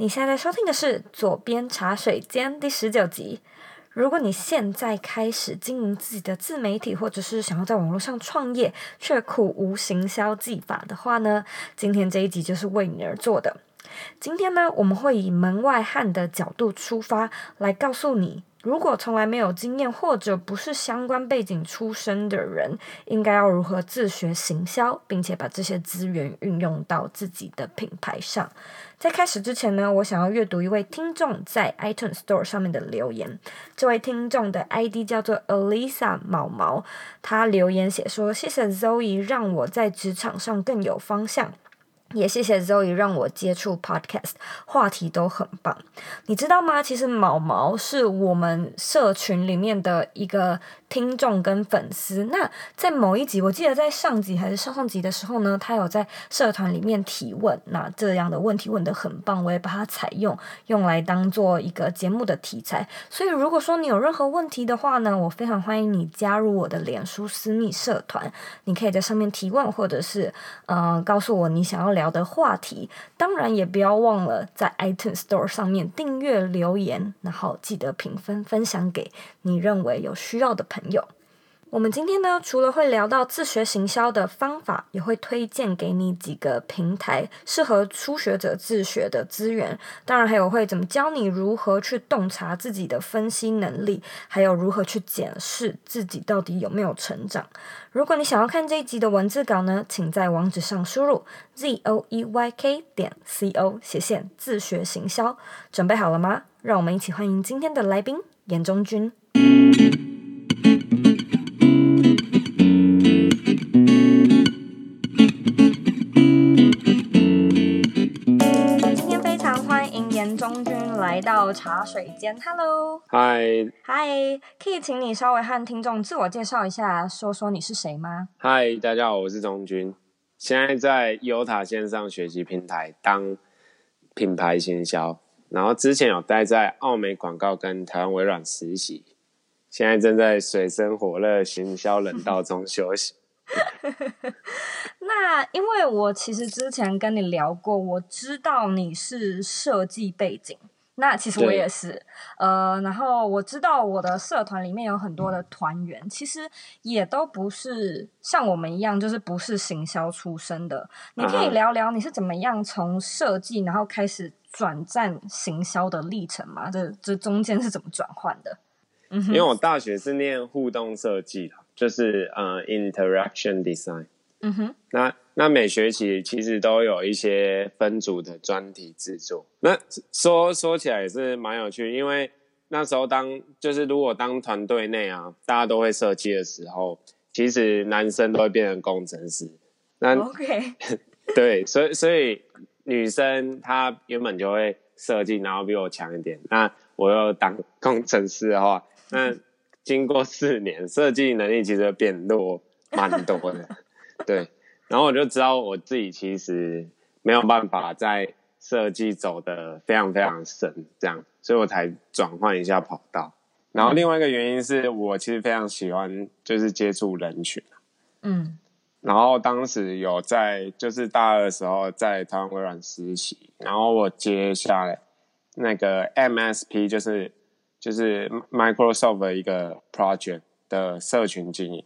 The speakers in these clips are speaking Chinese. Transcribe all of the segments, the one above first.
你现在收听的是《左边茶水间》第十九集。如果你现在开始经营自己的自媒体，或者是想要在网络上创业却苦无行销技法的话呢，今天这一集就是为你而做的。今天呢，我们会以门外汉的角度出发，来告诉你，如果从来没有经验或者不是相关背景出身的人，应该要如何自学行销，并且把这些资源运用到自己的品牌上。在开始之前呢，我想要阅读一位听众在 iTunes Store 上面的留言。这位听众的 ID 叫做 Alisa 毛毛，他留言写说：“谢谢 Zoe，让我在职场上更有方向。”也谢谢 Zoe 让我接触 Podcast，话题都很棒。你知道吗？其实毛毛是我们社群里面的一个听众跟粉丝。那在某一集，我记得在上集还是上上集的时候呢，他有在社团里面提问。那这样的问题问得很棒，我也把它采用，用来当做一个节目的题材。所以如果说你有任何问题的话呢，我非常欢迎你加入我的脸书私密社团。你可以在上面提问，或者是嗯、呃，告诉我你想要聊。聊的话题，当然也不要忘了在 iTunes Store 上面订阅、留言，然后记得评分、分享给你认为有需要的朋友。我们今天呢，除了会聊到自学行销的方法，也会推荐给你几个平台适合初学者自学的资源。当然，还有会怎么教你如何去洞察自己的分析能力，还有如何去检视自己到底有没有成长。如果你想要看这一集的文字稿呢，请在网址上输入 z o e y k 点 c o 斜线自学行销。准备好了吗？让我们一起欢迎今天的来宾颜中军君。来到茶水间，Hello，嗨，嗨，可以请你稍微和听众自我介绍一下，说说你是谁吗？嗨，大家好，我是中君，现在在优塔线上学习平台当品牌行销，然后之前有待在澳美广告跟台湾微软实习，现在正在水深火热行销冷道中休息。那因为我其实之前跟你聊过，我知道你是设计背景。那其实我也是，呃，然后我知道我的社团里面有很多的团员，其实也都不是像我们一样，就是不是行销出身的。你可以聊聊你是怎么样从设计，然后开始转战行销的历程吗？这这中间是怎么转换的？嗯，因为我大学是念互动设计的，就是呃，interaction design。嗯哼，那那每学期其实都有一些分组的专题制作。那说说起来也是蛮有趣，因为那时候当就是如果当团队内啊，大家都会设计的时候，其实男生都会变成工程师。那 OK，对，所以所以女生她原本就会设计，然后比我强一点。那我又当工程师的话，那经过四年，设计能力其实变弱蛮多的。对，然后我就知道我自己其实没有办法在设计走得非常非常深，这样，所以我才转换一下跑道。然后另外一个原因是我其实非常喜欢就是接触人群，嗯，然后当时有在就是大二的时候在台湾微软实习，然后我接下来那个 MSP 就是就是 Microsoft 的一个 project 的社群经营。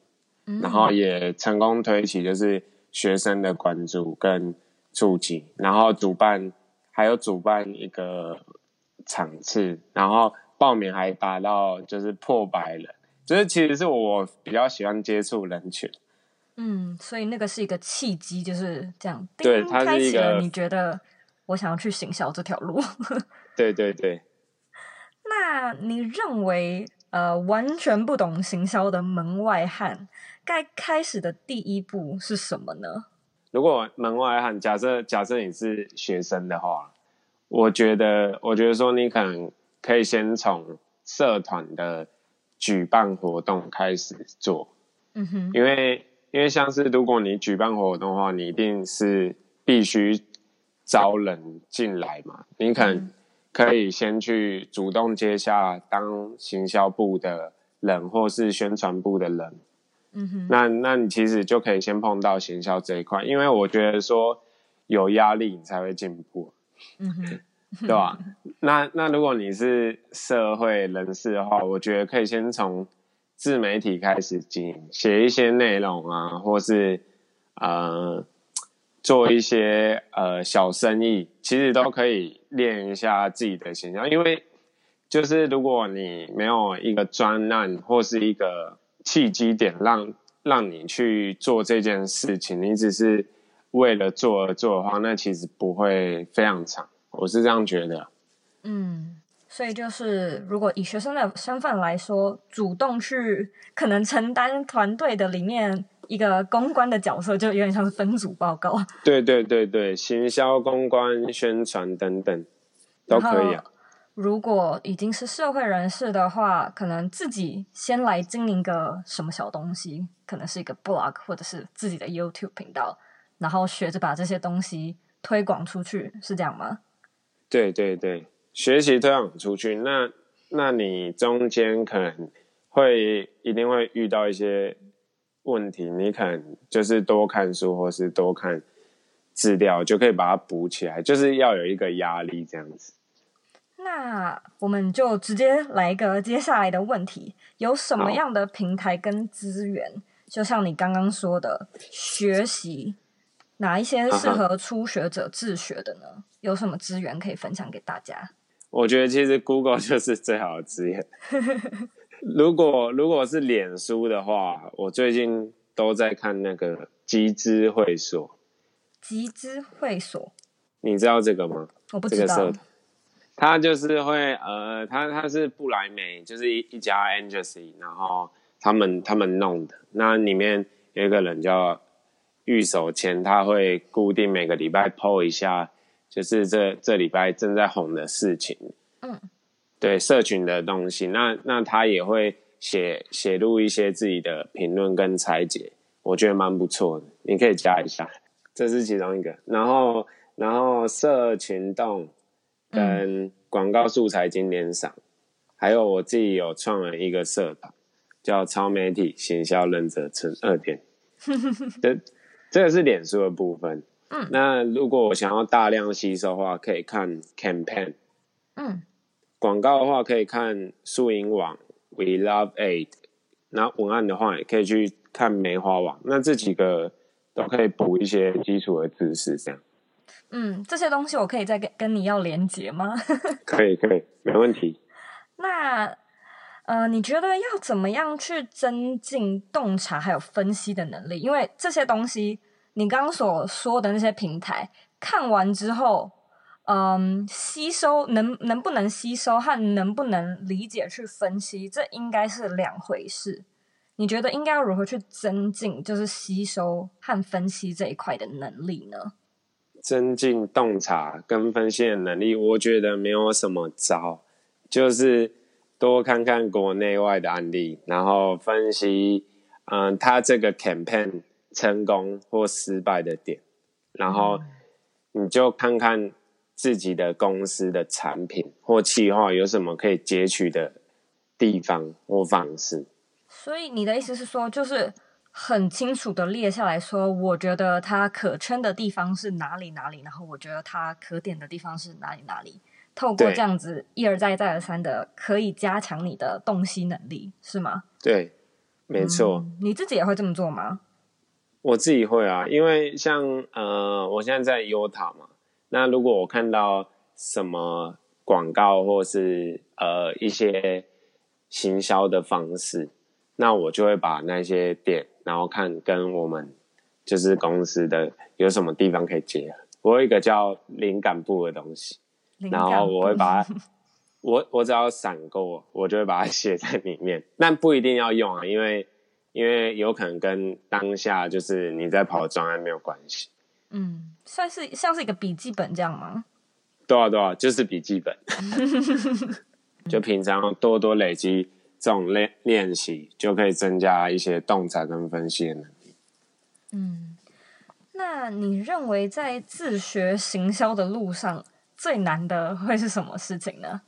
然后也成功推起就是学生的关注跟触及，然后主办还有主办一个场次，然后报名还达到就是破百人，就是其实是我比较喜欢接触人群。嗯，所以那个是一个契机，就是这样。对，它是一个你觉得我想要去行销这条路。对 对对。那你认为呃完全不懂行销的门外汉，该开始的第一步是什么呢？如果门外汉，假设假设你是学生的话，我觉得我觉得说你可能可以先从社团的举办活动开始做，嗯哼，因为因为像是如果你举办活动的话，你一定是必须招人进来嘛，你可能可以先去主动接下当行销部的人，或是宣传部的人。嗯哼，那那你其实就可以先碰到行销这一块，因为我觉得说有压力你才会进步。嗯哼，对吧？那那如果你是社会人士的话，我觉得可以先从自媒体开始经营，写一些内容啊，或是呃做一些呃小生意，其实都可以练一下自己的形象。因为就是如果你没有一个专案或是一个契机点让让你去做这件事情，你只是为了做而做的话，那其实不会非常长。我是这样觉得。嗯，所以就是如果以学生的身份来说，主动去可能承担团队的里面一个公关的角色，就有点像是分组报告。对对对对，行销、公关、宣传等等都可以啊。如果已经是社会人士的话，可能自己先来经营个什么小东西，可能是一个 blog 或者是自己的 YouTube 频道，然后学着把这些东西推广出去，是这样吗？对对对，学习推广出去，那那你中间可能会一定会遇到一些问题，你可能就是多看书或是多看资料，就可以把它补起来，就是要有一个压力这样子。那我们就直接来一个接下来的问题：有什么样的平台跟资源？就像你刚刚说的，学习哪一些适合初学者自学的呢？有什么资源可以分享给大家？我觉得其实 Google 就是最好的资源。如果如果是脸书的话，我最近都在看那个集资会所。集资会所，你知道这个吗？我不知道。他就是会呃，他他是布莱梅，就是一一家 agency，然后他们他们弄的。那里面有一个人叫玉守谦，他会固定每个礼拜 po 一下，就是这这礼拜正在红的事情。嗯，对，社群的东西。那那他也会写写入一些自己的评论跟拆解，我觉得蛮不错的，你可以加一下。这是其中一个。然后然后社群动。跟广告素材经典赏，还有我自己有创了一个社团，叫超媒体行销忍者村二点。这这个是脸书的部分。嗯，那如果我想要大量吸收的话，可以看 campaign。嗯，广告的话可以看树影网 We Love Aid。那文案的话也可以去看梅花网。那这几个都可以补一些基础的知识，这样。嗯，这些东西我可以再跟跟你要连结吗？可以，可以，没问题。那呃，你觉得要怎么样去增进洞察还有分析的能力？因为这些东西，你刚刚所说的那些平台看完之后，嗯，吸收能能不能吸收和能不能理解去分析，这应该是两回事。你觉得应该要如何去增进，就是吸收和分析这一块的能力呢？增进洞察跟分析的能力，我觉得没有什么招，就是多看看国内外的案例，然后分析，嗯，他这个 campaign 成功或失败的点，然后你就看看自己的公司的产品或企划有什么可以截取的地方或方式。所以你的意思是说，就是。很清楚的列下来说，我觉得它可圈的地方是哪里哪里，然后我觉得它可点的地方是哪里哪里。透过这样子一而再再而三的，可以加强你的洞悉能力，是吗？对，没错。嗯，你自己也会这么做吗？我自己会啊，因为像呃，我现在在优塔嘛，那如果我看到什么广告或是呃一些行销的方式。那我就会把那些点，然后看跟我们就是公司的有什么地方可以结合。我有一个叫灵感部的东西，然后我会把它，我我只要闪过，我就会把它写在里面。但不一定要用啊，因为因为有可能跟当下就是你在跑专案没有关系。嗯，算是像是一个笔记本这样吗？对啊对啊，就是笔记本，就平常多多累积。这种练练习就可以增加一些洞察跟分析的能力。嗯，那你认为在自学行销的路上最难的会是什么事情呢？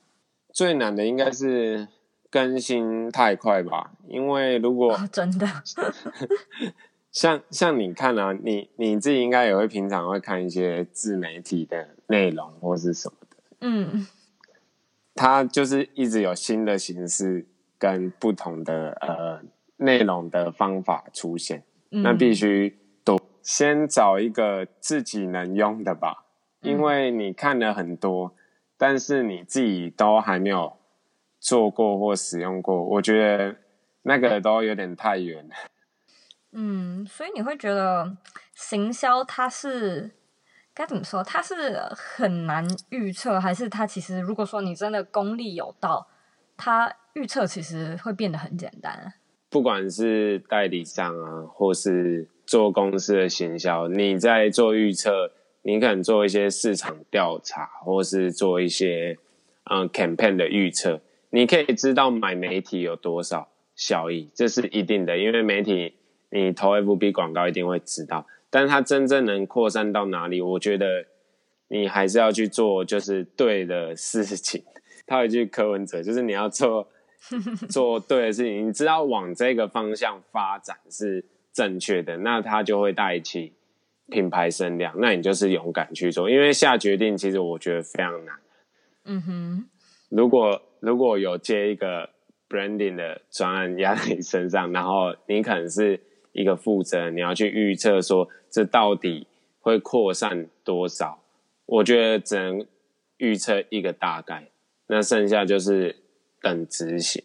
最难的应该是更新太快吧，因为如果、哦、真的 像像你看啊，你你自己应该也会平常会看一些自媒体的内容或是什么的，嗯，它就是一直有新的形式跟不同的呃内容的方法出现，嗯、那必须都先找一个自己能用的吧，因为你看了很多，嗯、但是你自己都还没有做过或使用过，我觉得那个都有点太远了。嗯，所以你会觉得行销它是该怎么说？它是很难预测，还是它其实如果说你真的功力有到，它预测其实会变得很简单。不管是代理商啊，或是做公司的行销，你在做预测，你可能做一些市场调查，或是做一些嗯 campaign 的预测，你可以知道买媒体有多少效益，这是一定的，因为媒体。你投 FB 广告一定会知道，但是它真正能扩散到哪里？我觉得你还是要去做，就是对的事情。他有一句柯文哲，就是你要做 做对的事情，你知道往这个方向发展是正确的，那它就会带起品牌声量。那你就是勇敢去做，因为下决定其实我觉得非常难。嗯哼，如果如果有接一个 branding 的专案压在你身上，然后你可能是。一个负责，你要去预测说这到底会扩散多少？我觉得只能预测一个大概，那剩下就是等执行。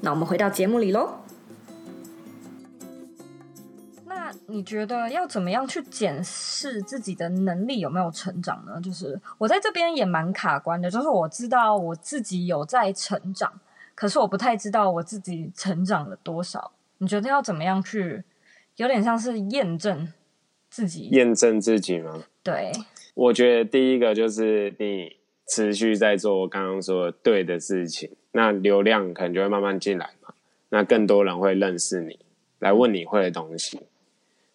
那我们回到节目里喽。那你觉得要怎么样去检视自己的能力有没有成长呢？就是我在这边也蛮卡关的，就是我知道我自己有在成长，可是我不太知道我自己成长了多少。你觉得要怎么样去，有点像是验证自己？验证自己吗？对，我觉得第一个就是你持续在做我刚刚说的对的事情。那流量可能就会慢慢进来嘛，那更多人会认识你，来问你会的东西。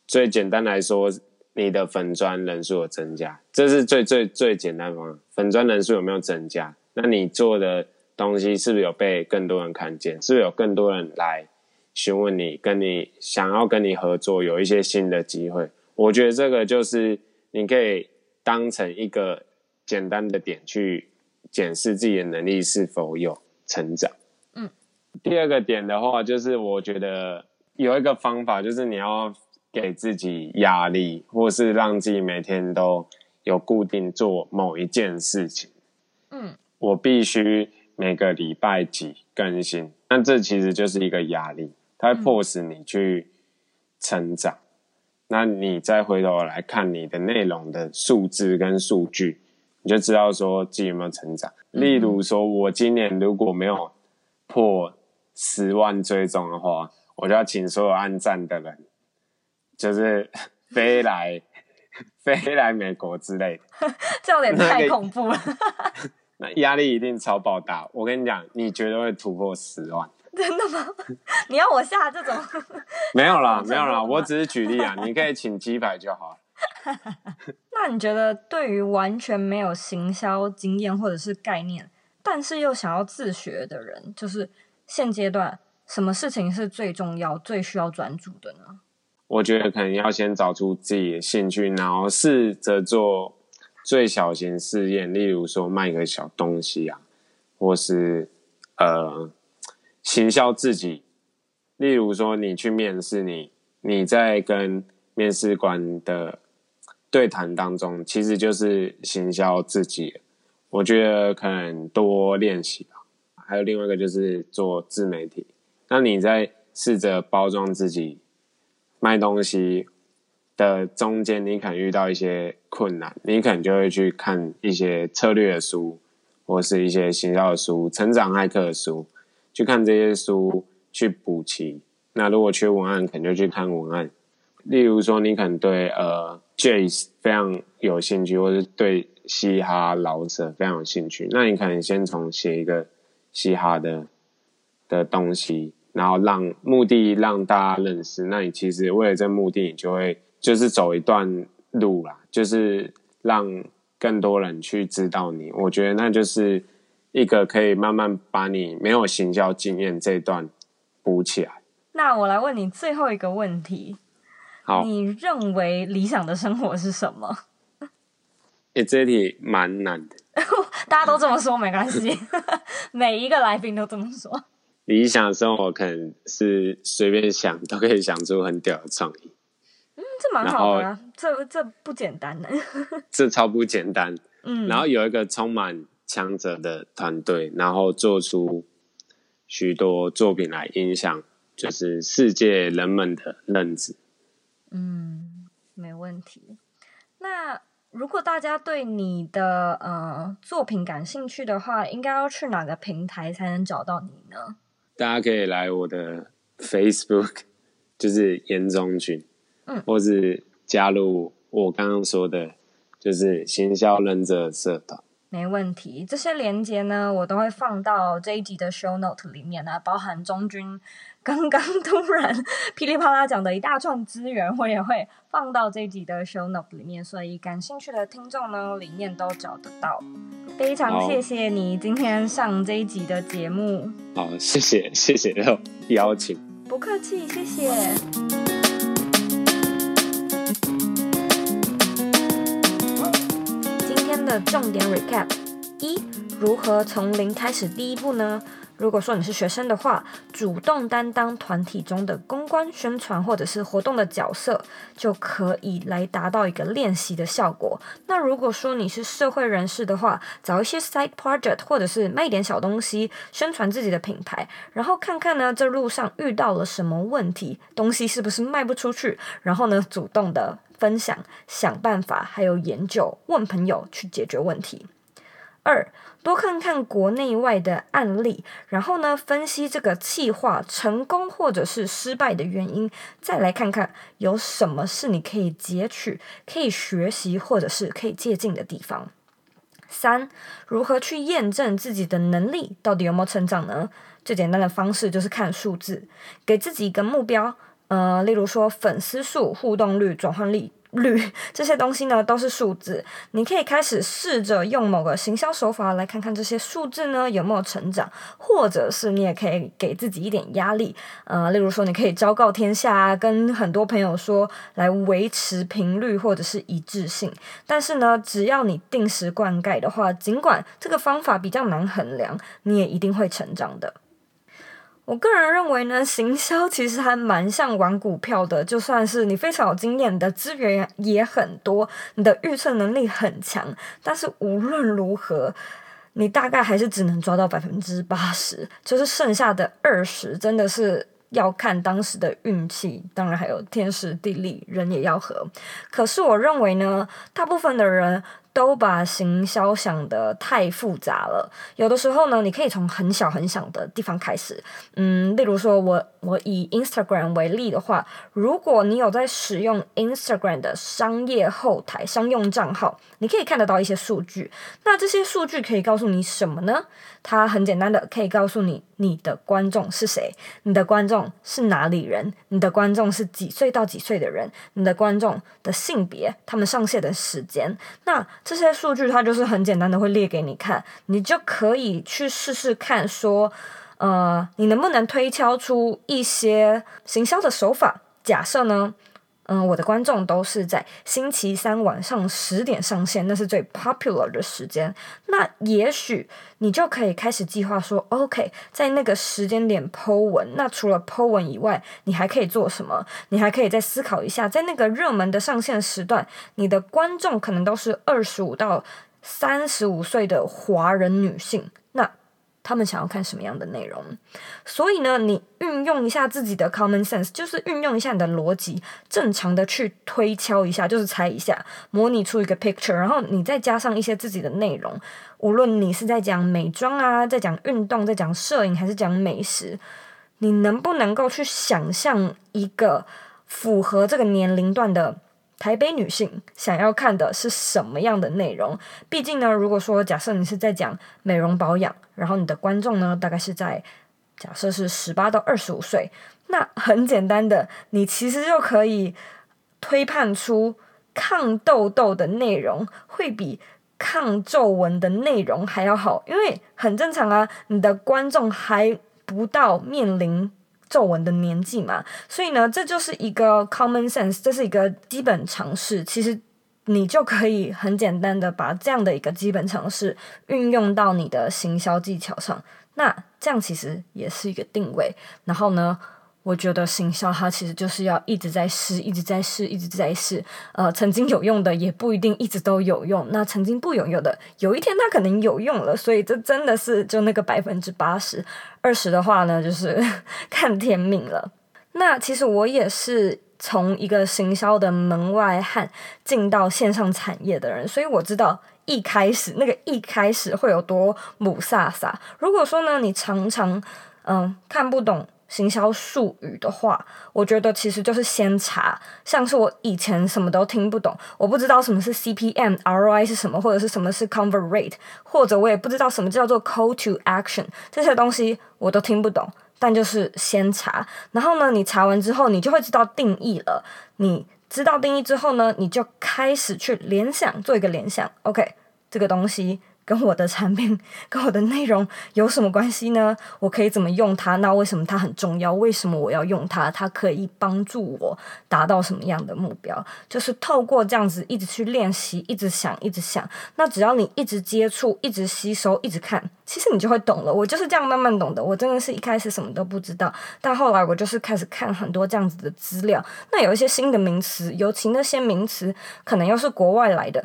最简单来说，你的粉砖人数有增加，这是最最最简单的方法。粉砖人数有没有增加？那你做的东西是不是有被更多人看见？是不是有更多人来询问你，跟你想要跟你合作，有一些新的机会？我觉得这个就是你可以当成一个简单的点去检视自己的能力是否有。成长，嗯，第二个点的话，就是我觉得有一个方法，就是你要给自己压力，或是让自己每天都有固定做某一件事情，嗯，我必须每个礼拜几更新，那这其实就是一个压力，它会迫使你去成长。嗯，那你再回头来看你的内容的数字跟数据。你就知道说自己有没有成长。例如说，我今年如果没有破十万追踪的话，我就要请所有按赞的人，就是飞来 飞来美国之类的。这有点太恐怖了。那压力一定超爆大。我跟你讲，你绝对会突破十万。真的吗？你要我下这种？没有啦，没有啦，我只是举例啊。你可以请鸡排就好。那你觉得，对于完全没有行销经验或者是概念，但是又想要自学的人，就是现阶段什么事情是最重要、最需要专注的呢？我觉得可能要先找出自己的兴趣，然后试着做最小型试验，例如说卖个小东西啊，或是呃行销自己。例如说你去面试，你你在跟面试官的。对谈当中，其实就是行销自己。我觉得可能多练习吧。还有另外一个就是做自媒体。那你在试着包装自己卖东西的中间，你可能遇到一些困难，你可能就会去看一些策略的书，或是一些行销的书、成长骇客的书，去看这些书，去补齐那如果缺文案，可能就去看文案。例如说，你可能对呃 Jazz 非常有兴趣，或是对嘻哈饶舌非常有兴趣，那你可能先从写一个嘻哈的的东西，然后让目的让大家认识。那你其实为了这目的，你就会就是走一段路啦，就是让更多人去知道你。我觉得那就是一个可以慢慢把你没有行销经验这段补起来。那我来问你最后一个问题。好，你认为理想的生活是什么？诶，这题蛮难的。大家都这么说，没关系。每一个来宾都这么说。理想的生活可能是随便想都可以想出很屌的创意。嗯，这蛮好的啊，这这不简单呢。这超不简单。嗯。然后有一个充满强者的团队，然后做出许多作品来影响，就是世界人们的认知。嗯，没问题。那如果大家对你的呃作品感兴趣的话，应该要去哪个平台才能找到你呢？大家可以来我的 Facebook，就是严中君，嗯，或是加入我刚刚说的，就是行销忍者社团。没问题，这些连接呢，我都会放到这一集的 show note 里面呢，包含中君 刚刚突然 噼里啪啦讲的一大串资源，我也会放到这一集的 show note 里面，所以感兴趣的听众呢，里面都找得到。非常谢谢你今天上这一集的节目。好，谢谢谢谢邀请。不客气，谢谢。今天的重点 recap：一、如何从零开始第一步呢？如果说你是学生的话，主动担当团体中的公关、宣传或者是活动的角色，就可以来达到一个练习的效果。那如果说你是社会人士的话，找一些 side project 或者是卖一点小东西，宣传自己的品牌，然后看看呢，这路上遇到了什么问题，东西是不是卖不出去，然后呢，主动的。分享、想办法，还有研究、问朋友去解决问题。二，多看看国内外的案例，然后呢，分析这个企划成功或者是失败的原因，再来看看有什么是你可以截取、可以学习或者是可以借鉴的地方。三，如何去验证自己的能力到底有没有成长呢？最简单的方式就是看数字，给自己一个目标。呃，例如说粉丝数、互动率、转换率率这些东西呢，都是数字。你可以开始试着用某个行销手法来看看这些数字呢有没有成长，或者是你也可以给自己一点压力。呃，例如说你可以昭告天下啊，跟很多朋友说来维持频率或者是一致性。但是呢，只要你定时灌溉的话，尽管这个方法比较难衡量，你也一定会成长的。我个人认为呢，行销其实还蛮像玩股票的。就算是你非常有经验，你的资源也很多，你的预测能力很强，但是无论如何，你大概还是只能抓到百分之八十，就是剩下的二十，真的是要看当时的运气，当然还有天时地利，人也要合。可是我认为呢，大部分的人。都把行销想得太复杂了。有的时候呢，你可以从很小很小的地方开始。嗯，例如说我我以 Instagram 为例的话，如果你有在使用 Instagram 的商业后台商用账号，你可以看得到一些数据。那这些数据可以告诉你什么呢？它很简单的，可以告诉你你的观众是谁，你的观众是哪里人，你的观众是几岁到几岁的人，你的观众的性别，他们上线的时间。那这些数据它就是很简单的会列给你看，你就可以去试试看，说，呃，你能不能推敲出一些行销的手法？假设呢，嗯，我的观众都是在星期三晚上十点上线，那是最 popular 的时间。那也许你就可以开始计划说，OK，在那个时间点 po 文。那除了 po 文以外，你还可以做什么？你还可以再思考一下，在那个热门的上线时段，你的观众可能都是二十五到三十五岁的华人女性。他们想要看什么样的内容？所以呢，你运用一下自己的 common sense，就是运用一下你的逻辑，正常的去推敲一下，就是猜一下，模拟出一个 picture，然后你再加上一些自己的内容。无论你是在讲美妆啊，在讲运动，在讲摄影，还是讲美食，你能不能够去想象一个符合这个年龄段的台北女性想要看的是什么样的内容？毕竟呢，如果说假设你是在讲美容保养，然后你的观众呢大概是在假设是十八到二十五岁，那很简单的，你其实就可以推判出抗痘痘的内容会比抗皱纹的内容还要好，因为很正常啊，你的观众还不到面临皱纹的年纪嘛，所以呢，这就是一个 common sense，这是一个基本常识。其实你就可以很简单的把这样的一个基本常识运用到你的行销技巧上，那这样其实也是一个定位。然后呢，我觉得行销它其实就是要一直在试，一直在试，一直在试。呃，曾经有用的也不一定一直都有用。那曾经不有用的，有一天它可能有用了。所以这真的是就那个百分之八十，二十的话呢，就是 看天命了。那其实我也是从一个行销的门外汉进到线上产业的人，所以我知道一开始那个一开始会有多母萨萨。如果说呢，你常常嗯看不懂。行销术语的话，我觉得其实就是先查。像是我以前什么都听不懂，我不知道什么是 CPM、ROI 是什么，或者是什么是 convert rate，或者我也不知道什么叫做 call to action，这些东西我都听不懂。但就是先查，然后呢，你查完之后，你就会知道定义了。你知道定义之后呢，你就开始去联想，做一个联想。OK，这个东西。跟我的产品、跟我的内容有什么关系呢？我可以怎么用它？那为什么它很重要？为什么我要用它？它可以帮助我达到什么样的目标？就是透过这样子一直去练习，一直想，一直想。那只要你一直接触、一直吸收、一直看，其实你就会懂了。我就是这样慢慢懂的。我真的是一开始什么都不知道，但后来我就是开始看很多这样子的资料。那有一些新的名词，尤其那些名词可能又是国外来的。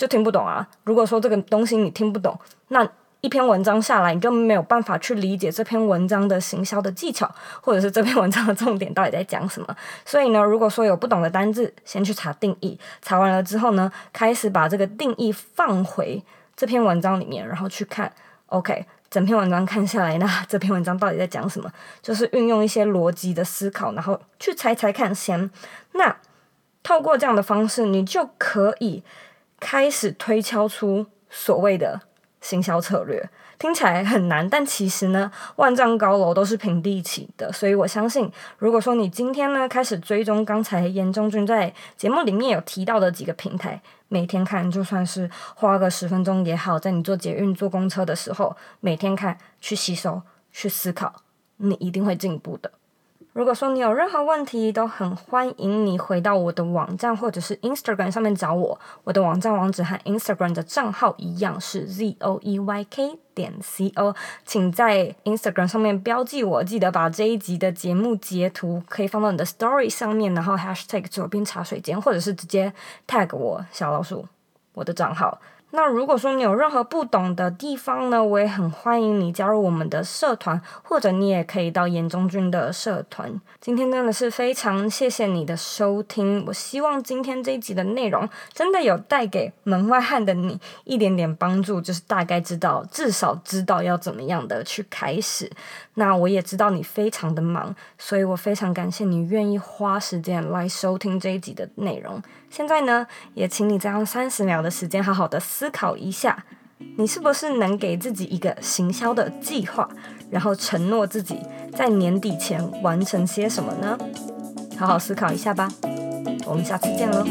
就听不懂啊！如果说这个东西你听不懂，那一篇文章下来，你就没有办法去理解这篇文章的行销的技巧，或者是这篇文章的重点到底在讲什么。所以呢，如果说有不懂的单字，先去查定义，查完了之后呢，开始把这个定义放回这篇文章里面，然后去看，OK，整篇文章看下来，那这篇文章到底在讲什么？就是运用一些逻辑的思考，然后去猜猜看先。那透过这样的方式，你就可以。开始推敲出所谓的行销策略，听起来很难，但其实呢，万丈高楼都是平地起的。所以我相信，如果说你今天呢开始追踪刚才严中俊在节目里面有提到的几个平台，每天看，就算是花个十分钟也好，在你坐捷运、坐公车的时候，每天看，去吸收、去思考，你一定会进步的。如果说你有任何问题，都很欢迎你回到我的网站或者是 Instagram 上面找我。我的网站网址和 Instagram 的账号一样是 z o e y k 点 c o，请在 Instagram 上面标记我，记得把这一集的节目截图可以放到你的 Story 上面，然后 Hashtag 左边茶水间，或者是直接 Tag 我小老鼠我的账号。那如果说你有任何不懂的地方呢，我也很欢迎你加入我们的社团，或者你也可以到严中俊的社团。今天真的是非常谢谢你的收听，我希望今天这一集的内容真的有带给门外汉的你一点点帮助，就是大概知道，至少知道要怎么样的去开始。那我也知道你非常的忙，所以我非常感谢你愿意花时间来收听这一集的内容。现在呢，也请你再用三十秒的时间，好好的思考一下，你是不是能给自己一个行销的计划，然后承诺自己在年底前完成些什么呢？好好思考一下吧，我们下次见喽。